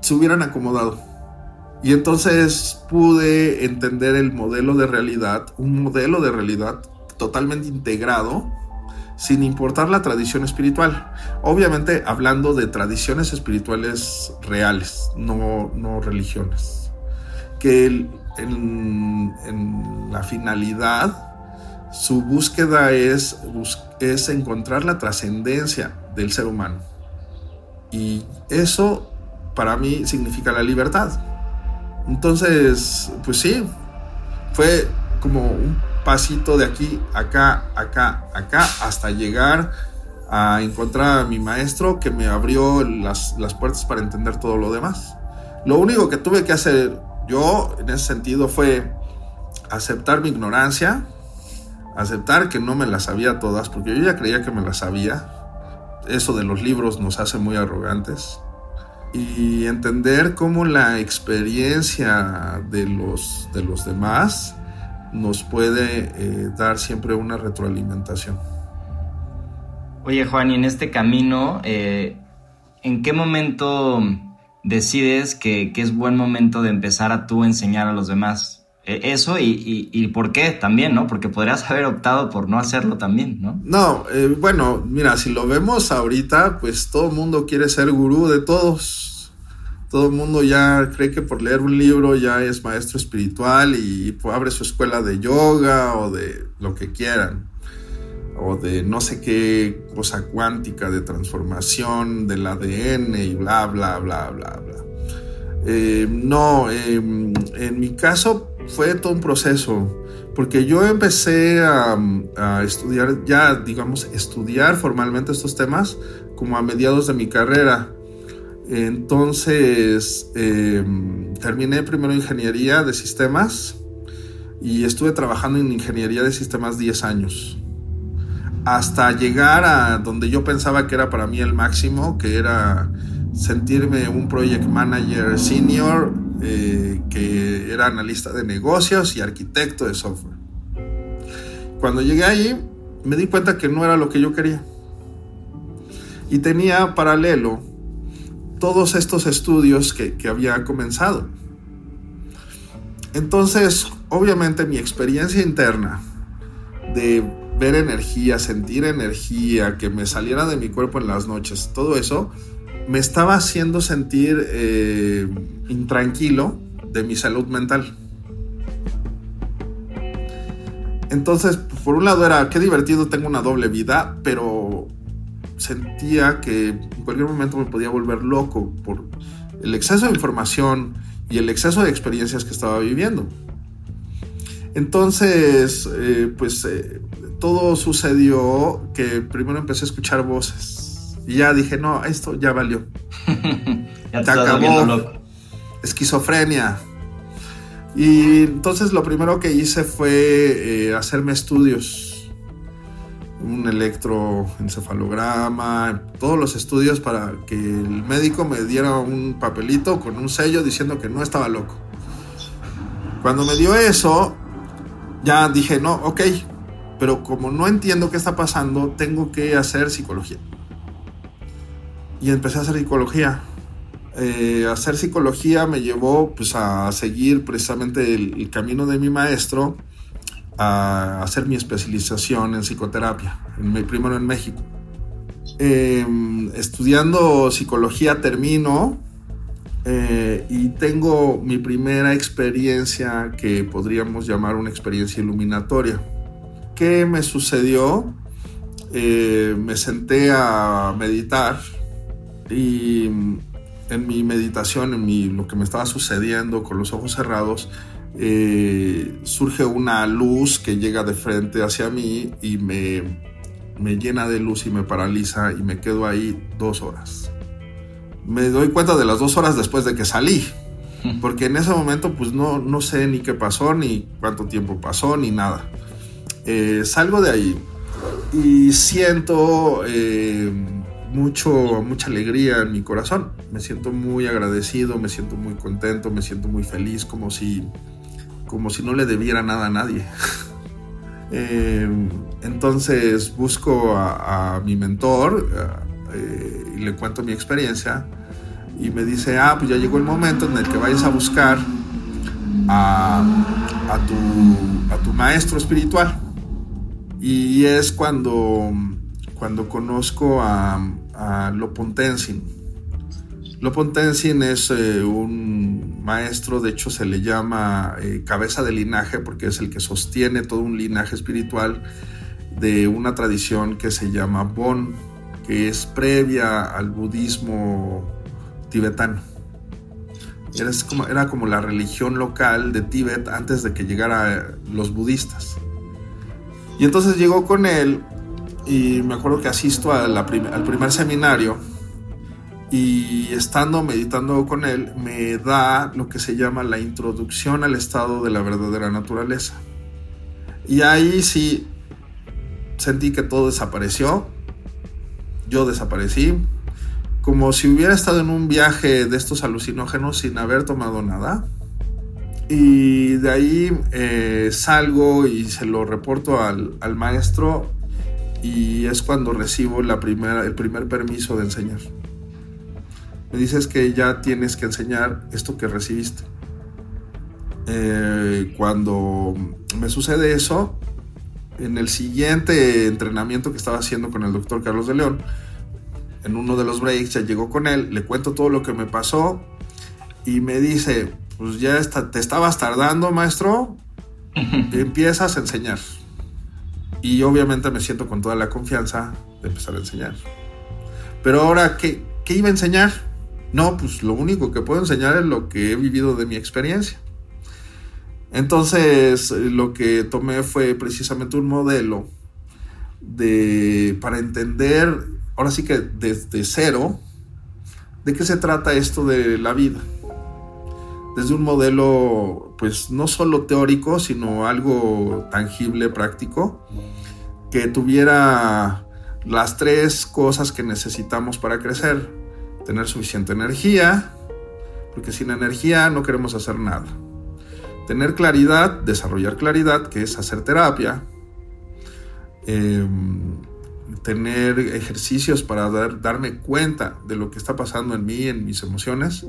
se hubieran acomodado. Y entonces pude entender el modelo de realidad, un modelo de realidad totalmente integrado sin importar la tradición espiritual. Obviamente hablando de tradiciones espirituales reales, no, no religiones. Que en, la finalidad, su búsqueda es, es encontrar la trascendencia del ser humano. Y eso para mí significa la libertad. Entonces, pues sí, fue como un pasito de aquí, acá, acá, acá, hasta llegar a encontrar a mi maestro que me abrió las, puertas para entender todo lo demás. Lo único que tuve que hacer yo en ese sentido fue aceptar mi ignorancia, aceptar que no me las sabía todas, porque yo ya creía que me las sabía. Eso de los libros nos hace muy arrogantes. Y entender cómo la experiencia de los, de los demás nos puede eh, dar siempre una retroalimentación. Oye Juan, y en este camino, eh, ¿en qué momento decides que, es buen momento de empezar a tú enseñar a los demás? E, eso y, por qué también, ¿no? Porque podrías haber optado por no hacerlo también, ¿no? No, eh, bueno, mira, si lo vemos ahorita, pues todo el mundo quiere ser gurú de todos todo el mundo ya cree que por leer un libro ya es maestro espiritual y abre su escuela de yoga o de lo que quieran, o de no sé qué cosa cuántica de transformación del ADN y bla, bla, bla, bla, bla. Eh, no, em, en mi caso fue todo un proceso, porque yo empecé a, estudiar, ya digamos, estudiar formalmente estos temas como a mediados de mi carrera entonces, em, terminé primero ingeniería de sistemas y estuve trabajando en ingeniería de sistemas 10 años. Hasta llegar a donde yo pensaba que era para mí el máximo, que era sentirme un project manager senior, eh, que era analista de negocios y arquitecto de software. Cuando llegué allí, me di cuenta que no era lo que yo quería. Y tenía paralelo todos estos estudios que, había comenzado. Entonces, obviamente mi experiencia interna de ver energía, sentir energía, que me saliera de mi cuerpo en las noches, todo eso me estaba haciendo sentir eh, intranquilo de mi salud mental. Entonces, por un lado era, qué divertido, tengo una doble vida, pero sentía que en cualquier momento me podía volver loco por el exceso de información y el exceso de experiencias que estaba viviendo. Entonces, eh, pues eh, todo sucedió que primero empecé a escuchar voces y ya dije, no, esto ya valió. ya te, acabó. Esquizofrenia. Y entonces lo primero que hice fue eh, hacerme estudios un electroencefalograma, todos los estudios para que el médico me diera un papelito con un sello diciendo que no estaba loco. Cuando me dio eso, ya dije, no, ok, pero como no entiendo qué está pasando, tengo que hacer psicología. Y empecé a hacer psicología. Eh, hacer psicología me llevó pues, a seguir precisamente el camino de mi maestro a hacer mi especialización en psicoterapia, en, primero en México. Em, estudiando psicología termino eh, y tengo mi primera experiencia que podríamos llamar una experiencia iluminatoria. ¿Qué me sucedió? Eh, me senté a meditar y en mi meditación, en mi, lo que me estaba sucediendo con los ojos cerrados, eh, surge una luz que llega de frente hacia mí y me, me llena de luz y me paraliza y me quedo ahí dos horas. Me doy cuenta de las dos horas después de que salí, porque en ese momento pues no, no sé ni qué pasó, ni cuánto tiempo pasó, ni nada. Eh, salgo de ahí y siento eh, mucho, mucha alegría en mi corazón. Me siento muy agradecido, me siento muy contento, me siento muy feliz, como si, como si no le debiera nada a nadie. Eh, entonces busco a, mi mentor y le cuento mi experiencia y me dice, ah, pues ya llegó el momento en el que vayas a buscar a, tu, a tu maestro espiritual. Y es cuando, cuando conozco a, a Lopontensing. Lopontensing es eh, un maestro, de hecho se le llama eh, cabeza de linaje porque es el que sostiene todo un linaje espiritual de una tradición que se llama Bon, que es previa al budismo tibetano. Era como, la religión local de Tíbet antes de que llegaran los budistas. Y entonces llegó con él y me acuerdo que asisto al primer seminario y estando meditando con él me da lo que se llama la introducción al estado de la verdadera naturaleza. Y ahí sí sentí que todo desapareció, yo desaparecí, como si hubiera estado en un viaje de estos alucinógenos sin haber tomado nada. Y de ahí eh, salgo y se lo reporto al, maestro y es cuando recibo la primera, el primer permiso de enseñar. Me dices que ya tienes que enseñar esto que recibiste. Eh, cuando me sucede eso, en el siguiente entrenamiento que estaba haciendo con el doctor Carlos de León, en uno de los breaks ya llegó con él, le cuento todo lo que me pasó y me dice, pues ya está, te estabas tardando, maestro, empiezas a enseñar. Y obviamente me siento con toda la confianza de empezar a enseñar. Pero ahora, ¿qué, ¿qué iba a enseñar? No, pues lo único que puedo enseñar es lo que he vivido de mi experiencia. Entonces, lo que tomé fue precisamente un modelo de, para entender, ahora sí que desde cero, de qué se trata esto de la vida desde un modelo, pues no solo teórico, sino algo tangible, práctico, que tuviera las tres cosas que necesitamos para crecer. Tener suficiente energía, porque sin energía no queremos hacer nada. Tener claridad, desarrollar claridad, que es hacer terapia. Em, tener ejercicios para darme cuenta de lo que está pasando en mí, en mis emociones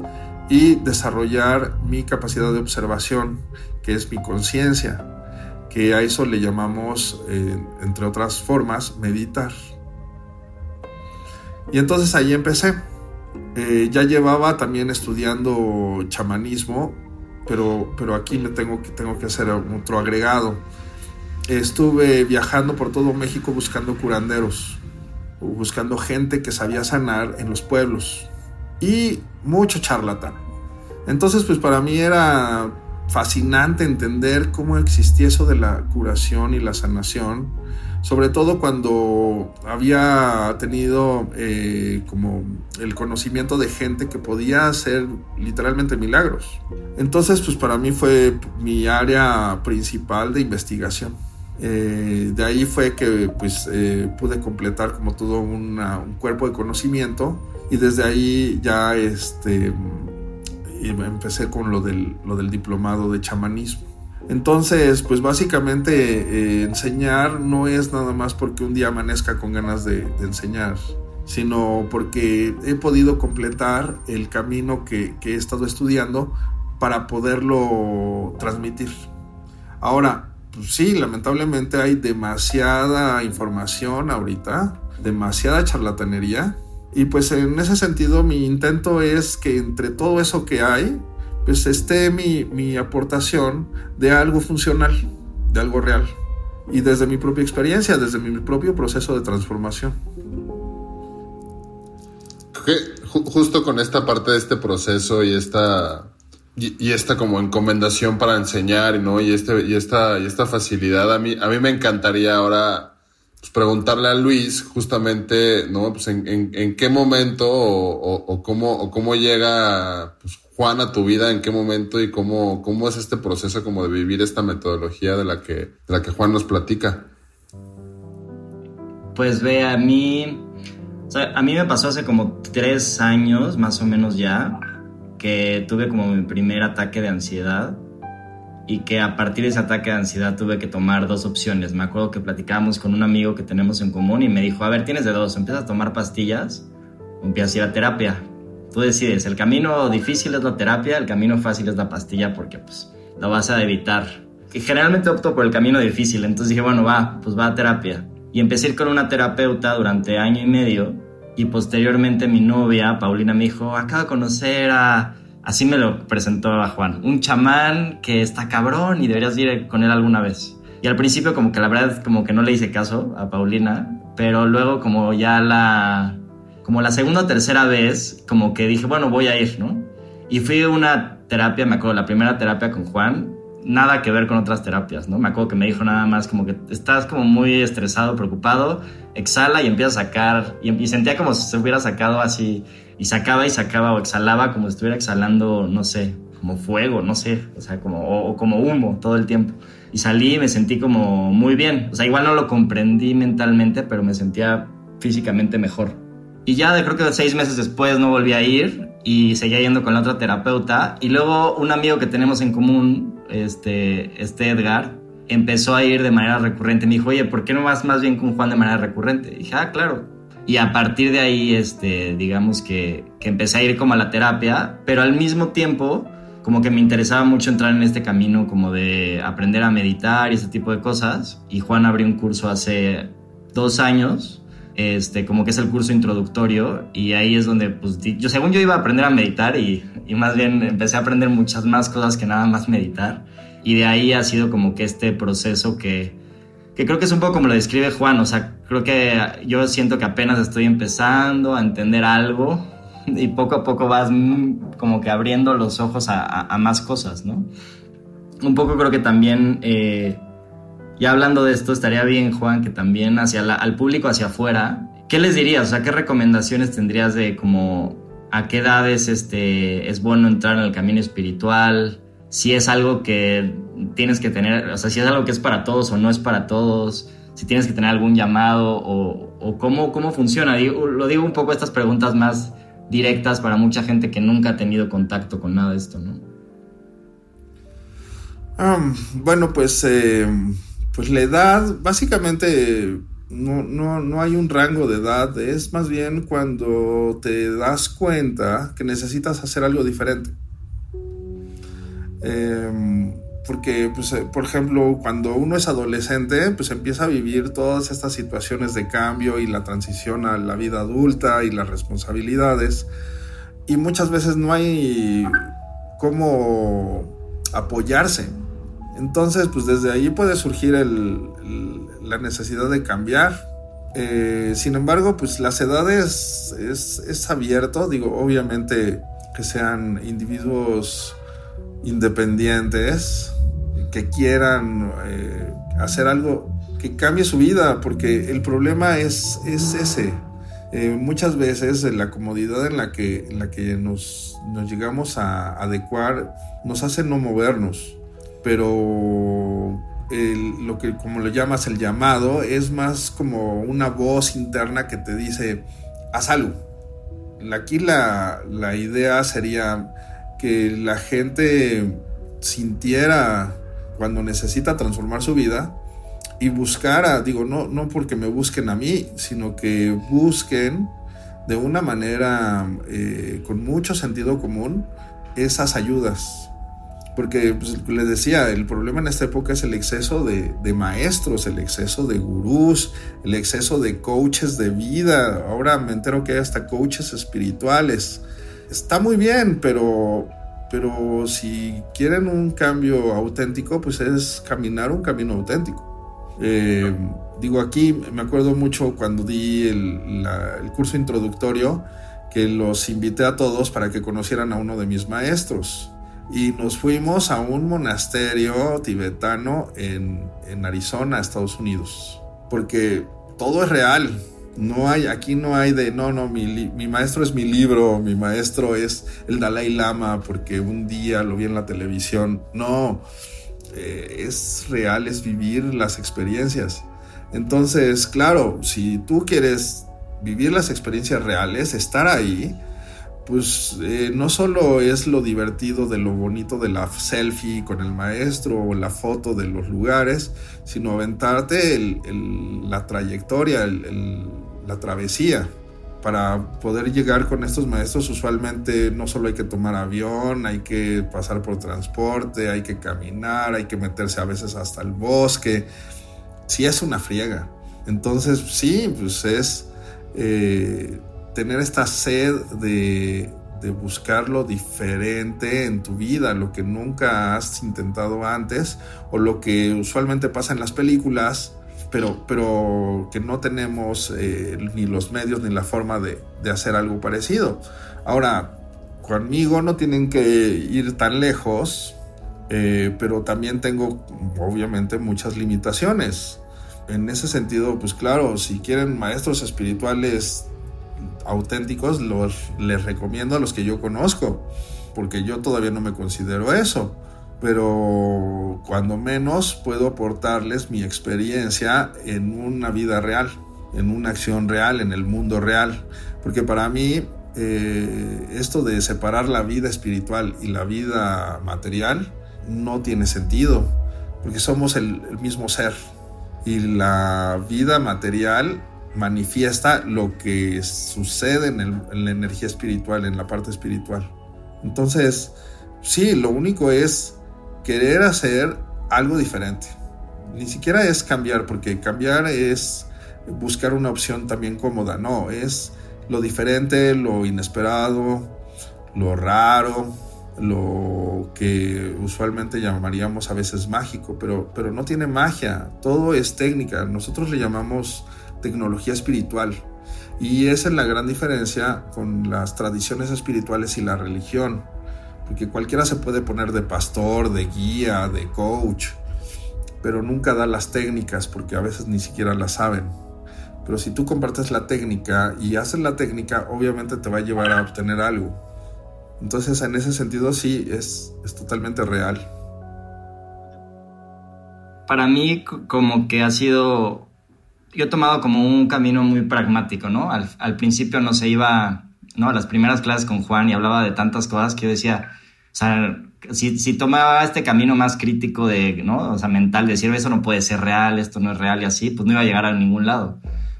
y desarrollar mi capacidad de observación, que es mi conciencia, que a eso le llamamos, eh, entre otras formas, meditar. Y entonces ahí empecé. Eh, ya llevaba también estudiando chamanismo, pero, pero aquí me tengo que, tengo que hacer otro agregado estuve viajando por todo México buscando curanderos, buscando gente que sabía sanar en los pueblos y mucho charlatán. Entonces, pues para mí era fascinante entender cómo existía eso de la curación y la sanación, sobre todo cuando había tenido eh, como el conocimiento de gente que podía hacer literalmente milagros. Entonces, pues para mí fue mi área principal de investigación. Eh, de ahí fue que pues, eh, pude completar como todo un cuerpo de conocimiento y desde ahí ya este, empecé con lo del, lo del diplomado de chamanismo. Entonces, pues básicamente eh, enseñar no es nada más porque un día amanezca con ganas de, enseñar, sino porque he podido completar el camino que, que he estado estudiando para poderlo transmitir. Ahora, pues sí, lamentablemente hay demasiada información ahorita, demasiada charlatanería. Y pues en ese sentido mi intento es que entre todo eso que hay, pues esté mi, mi aportación de algo funcional, de algo real. Y desde mi propia experiencia, desde mi propio proceso de transformación. que justo con esta parte de este proceso y esta y, esta como encomendación para enseñar ¿no? y este y esta y esta facilidad a mí a mí me encantaría ahora pues, preguntarle a Luis justamente no pues en, en, qué momento o, o, cómo o cómo llega pues, Juan a tu vida en qué momento y cómo cómo es este proceso como de vivir esta metodología de la que la que Juan nos platica pues ve a mí a mí me pasó hace como tres años, más o menos ya, que tuve como mi primer ataque de ansiedad y que a partir de ese ataque de ansiedad tuve que tomar dos opciones. Me acuerdo que platicábamos con un amigo que tenemos en común y me dijo, a ver, tienes de dos, empiezas a tomar pastillas o empiezas a ir a terapia. Tú decides, el camino difícil es la terapia, el camino fácil es la pastilla porque pues lo vas a evitar. Y generalmente opto por el camino difícil, entonces dije, bueno, va, pues va a terapia. Y empecé a ir con una terapeuta durante año y medio y posteriormente mi novia, Paulina, me dijo, acabo de conocer a... Así me lo presentó a Juan, un chamán que está cabrón y deberías ir con él alguna vez. Y al principio como que la verdad como que no le hice caso a Paulina, pero luego como ya la... como la segunda o tercera vez, como que dije, bueno, voy a ir, ¿no? Y fui a una terapia, me acuerdo, la primera terapia con Juan, nada que ver con otras terapias, ¿no? Me acuerdo que me dijo nada más como que estás como muy estresado, preocupado, exhala y empieza a sacar, y, sentía como si se hubiera sacado así, y sacaba y sacaba o exhalaba como si estuviera exhalando, no sé, como fuego, no sé, o sea, como, o, como humo todo el tiempo. Y salí y me sentí como muy bien, o sea, igual no lo comprendí mentalmente, pero me sentía físicamente mejor. Y ya de, creo que seis meses después no volví a ir y seguía yendo con la otra terapeuta. Y luego un amigo que tenemos en común, este, este Edgar, empezó a ir de manera recurrente. Me dijo, oye, ¿por qué no vas más bien con Juan de manera recurrente? Y dije, ah, claro. Y a partir de ahí, este, digamos que, que empecé a ir como a la terapia, pero al mismo tiempo como que me interesaba mucho entrar en este camino como de aprender a meditar y ese tipo de cosas. Y Juan abrió un curso hace dos años este, como que es el curso introductorio y ahí es donde, pues, yo según yo iba a aprender a meditar y, y, más bien empecé a aprender muchas más cosas que nada más meditar y de ahí ha sido como que este proceso que, que creo que es un poco como lo describe Juan, o sea, creo que yo siento que apenas estoy empezando a entender algo y poco a poco vas como que abriendo los ojos a, a, más cosas, ¿no? Un poco creo que también... Eh, ya hablando de esto, estaría bien, Juan, que también hacia al público hacia afuera, ¿qué les dirías? O sea, ¿qué recomendaciones tendrías de como a qué edades este, es bueno entrar en el camino espiritual? Si es algo que tienes que tener, o sea, si es algo que es para todos o no es para todos, si tienes que tener algún llamado o, cómo, cómo funciona. lo digo un poco estas preguntas más directas para mucha gente que nunca ha tenido contacto con nada de esto, ¿no? bueno, pues eh, pues la edad, básicamente no, no, hay un rango de edad, es más bien cuando te das cuenta que necesitas hacer algo diferente. Em, porque, pues, eh, por ejemplo, cuando uno es adolescente, pues empieza a vivir todas estas situaciones de cambio y la transición a la vida adulta y las responsabilidades. Y muchas veces no hay cómo apoyarse entonces, pues desde ahí puede surgir la necesidad de cambiar. Eh, sin embargo, pues las edades es, abierto, digo, obviamente que sean individuos independientes, que quieran eh, hacer algo que cambie su vida, porque el problema es, es ese. Eh, muchas veces la comodidad en la que, en la que nos, nos llegamos a adecuar nos hace no movernos pero lo que como lo llamas el llamado es más como una voz interna que te dice haz algo. Aquí la, la idea sería que la gente sintiera cuando necesita transformar su vida y buscara, digo, no, no porque me busquen a mí, sino que busquen de una manera eh, con mucho sentido común esas ayudas porque pues, les decía, el problema en esta época es el exceso de, maestros, el exceso de gurús, el exceso de coaches de vida. Ahora me entero que hay hasta coaches espirituales. Está muy bien, pero, pero si quieren un cambio auténtico, pues es caminar un camino auténtico. Eh, digo, aquí me acuerdo mucho cuando di el curso introductorio que los invité a todos para que conocieran a uno de mis maestros. Y nos fuimos a un monasterio tibetano en, en Arizona, Estados Unidos. Porque todo es real, no hay, aquí no hay de, no, no, mi, mi, maestro es mi libro, mi maestro es el Dalai Lama porque un día lo vi en la televisión. No, eh, es real, es vivir las experiencias. Entonces, claro, si tú quieres vivir las experiencias reales, estar ahí, pues eh, no solo es lo divertido de lo bonito de la selfie con el maestro o la foto de los lugares, sino aventarte la trayectoria, la travesía. Para poder llegar con estos maestros usualmente no solo hay que tomar avión, hay que pasar por transporte, hay que caminar, hay que meterse a veces hasta el bosque. Sí es una friega. Entonces sí, pues es... Eh, tener esta sed de, buscar lo diferente en tu vida, lo que nunca has intentado antes o lo que usualmente pasa en las películas, pero, pero que no tenemos eh, ni los medios ni la forma de, hacer algo parecido. Ahora, conmigo no tienen que ir tan lejos, eh, pero también tengo obviamente muchas limitaciones. En ese sentido, pues claro, si quieren maestros espirituales auténticos los, les recomiendo a los que yo conozco, porque yo todavía no me considero eso, pero cuando menos puedo aportarles mi experiencia en una vida real, en una acción real, en el mundo real, porque para mí eh, esto de separar la vida espiritual y la vida material no tiene sentido, porque somos el mismo ser y la vida material manifiesta lo que sucede en, la energía espiritual, en la parte espiritual. Entonces, sí, lo único es querer hacer algo diferente. Ni siquiera es cambiar, porque cambiar es buscar una opción también cómoda. No, es lo diferente, lo inesperado, lo raro, lo que usualmente llamaríamos a veces mágico, pero, pero no tiene magia, todo es técnica. Nosotros le llamamos tecnología espiritual. Y esa es la gran diferencia con las tradiciones espirituales y la religión. Porque cualquiera se puede poner de pastor, de guía, de coach, pero nunca da las técnicas porque a veces ni siquiera las saben. Pero si tú compartes la técnica y haces la técnica, obviamente te va a llevar a obtener algo. Entonces, en ese sentido, sí, es, es totalmente real. Para mí, como que ha sido yo he tomado como un camino muy pragmático, ¿no? Al, principio no se iba, ¿no? A las primeras clases con Juan y hablaba de tantas cosas que yo decía, o sea, si, si, tomaba este camino más crítico de, ¿no? O sea, mental, de decir, eso no puede ser real, esto no es real y así, pues no iba a llegar a ningún lado.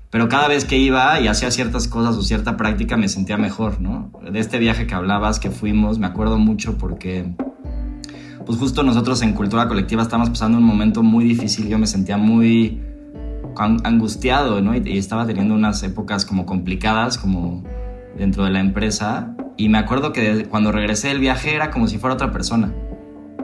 Pero cada vez que iba y hacía ciertas cosas o cierta práctica me sentía mejor, ¿no? De este viaje que hablabas, que fuimos, me acuerdo mucho porque, pues justo nosotros en Cultura Colectiva estábamos pasando un momento muy difícil, yo me sentía muy angustiado, ¿no? Y, estaba teniendo unas épocas como complicadas, como dentro de la empresa. Y me acuerdo que cuando regresé del viaje era como si fuera otra persona.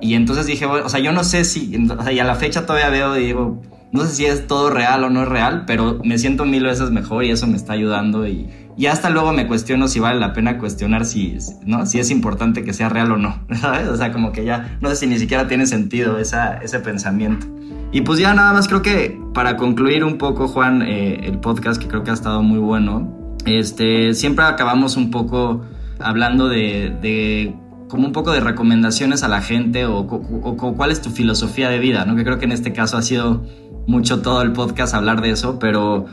Y entonces dije, o sea, yo no sé si, o sea, y a la fecha todavía veo y digo, no sé si es todo real o no es real, pero me siento mil veces mejor y eso me está ayudando. Y, y hasta luego me cuestiono si vale la pena cuestionar si, ¿no? si es importante que sea real o no, ¿sabes? O sea, como que ya, no sé si ni siquiera tiene sentido ese pensamiento. Y pues ya nada más creo que para concluir un poco, Juan, eh, el podcast que creo que ha estado muy bueno, este, siempre acabamos un poco hablando de, como un poco de recomendaciones a la gente o, cuál es tu filosofía de vida, ¿no? Que creo que en este caso ha sido mucho todo el podcast hablar de eso, pero,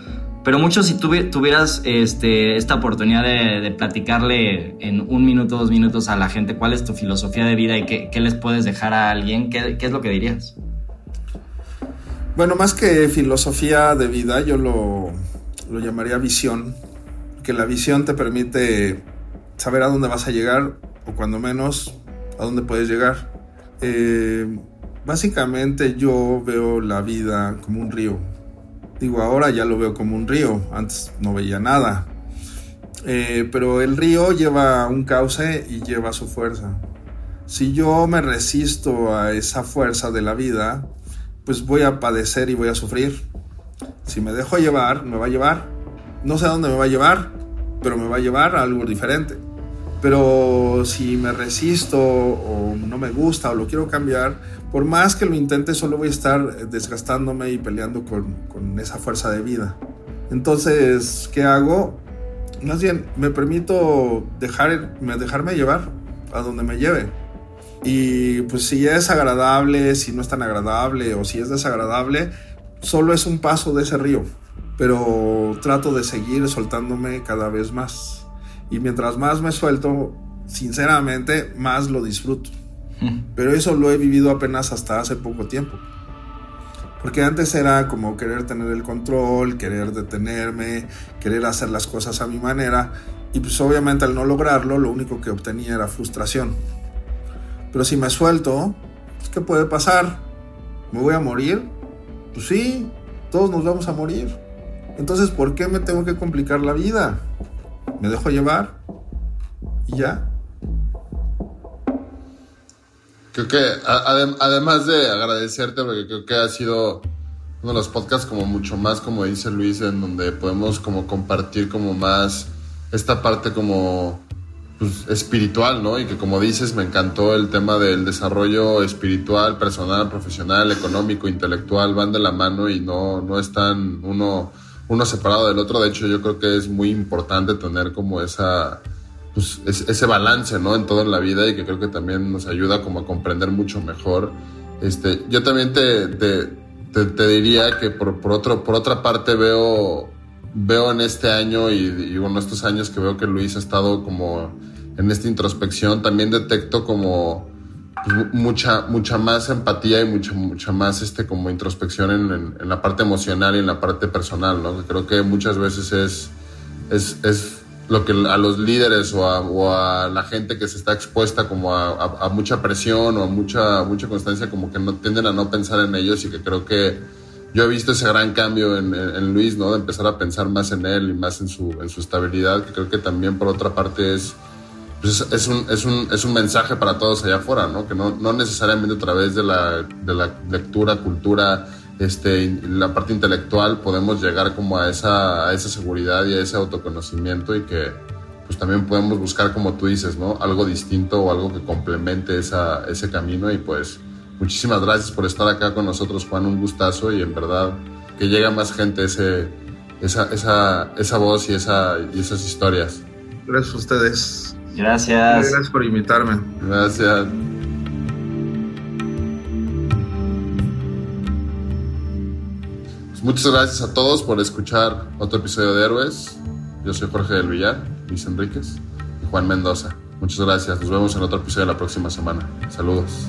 pero mucho si tuvieras este, esta oportunidad de, platicarle en un minuto, dos minutos a la gente cuál es tu filosofía de vida y qué, qué les puedes dejar a alguien, ¿qué, qué es lo que dirías? Bueno, más que filosofía de vida, yo lo, llamaría visión, que la visión te permite saber a dónde vas a llegar o cuando menos a dónde puedes llegar. Eh, básicamente yo veo la vida como un río. Digo, ahora ya lo veo como un río, antes no veía nada. Eh, pero el río lleva un cauce y lleva su fuerza. Si yo me resisto a esa fuerza de la vida, pues voy a padecer y voy a sufrir. Si me dejo llevar, me va a llevar. No sé a dónde me va a llevar, pero me va a llevar a algo diferente. Pero si me resisto o no me gusta o lo quiero cambiar, por más que lo intente, solo voy a estar desgastándome y peleando con, con esa fuerza de vida. Entonces, ¿qué hago? Más bien, me permito dejar, dejarme llevar a donde me lleve. Y pues si es agradable, si no es tan agradable o si es desagradable, solo es un paso de ese río. Pero trato de seguir soltándome cada vez más. Y mientras más me suelto, sinceramente, más lo disfruto. Pero eso lo he vivido apenas hasta hace poco tiempo. Porque antes era como querer tener el control, querer detenerme, querer hacer las cosas a mi manera. Y pues obviamente al no lograrlo, lo único que obtenía era frustración. Pero si me suelto, pues, ¿qué puede pasar? ¿Me voy a morir? Pues sí, todos nos vamos a morir. Entonces, ¿por qué me tengo que complicar la vida? Me dejo llevar y ya. Creo que además de agradecerte, porque creo que ha sido uno de los podcasts como mucho más, como dice Luis, en donde podemos como compartir como más esta parte como pues, espiritual, ¿no? Y que como dices, me encantó el tema del desarrollo espiritual, personal, profesional, económico, intelectual, van de la mano y no, no están uno, uno separado del otro. De hecho, yo creo que es muy importante tener como esa pues, ese balance, ¿no? En todo en la vida y que creo que también nos ayuda como a comprender mucho mejor. Este, yo también te, te, diría que por, por, otro, por otra parte veo, veo en este año y, y bueno, estos años que veo que Luis ha estado como en esta introspección, también detecto como pues, mucha, mucha más empatía y mucha, mucha más este, como introspección en, en, la parte emocional y en la parte personal, ¿no? Creo que muchas veces es, es, es lo que a los líderes o a, la gente que se está expuesta como a, mucha presión o a mucha, mucha constancia, como que no tienden a no pensar en ellos y que creo que yo he visto ese gran cambio en, Luis, ¿no? De empezar a pensar más en él y más en su, en su estabilidad, que creo que también por otra parte es, pues es, un, es, un, es un mensaje para todos allá afuera, ¿no? Que no, no necesariamente a través de la, de la lectura, cultura, este, la parte intelectual podemos llegar como a esa, a esa seguridad y a ese autoconocimiento y que pues también podemos buscar, como tú dices, ¿no? Algo distinto o algo que complemente esa, ese camino y pues muchísimas gracias por estar acá con nosotros, Juan, un gustazo y en verdad que llegue más gente ese, esa, esa, esa voz y, esa, y esas historias. Gracias a ustedes. Gracias. Gracias por invitarme. Gracias. Muchas gracias a todos por escuchar otro episodio de Héroes. Yo soy Jorge del Villar, Luis Enríquez y Juan Mendoza. Muchas gracias. Nos vemos en otro episodio la próxima semana. Saludos.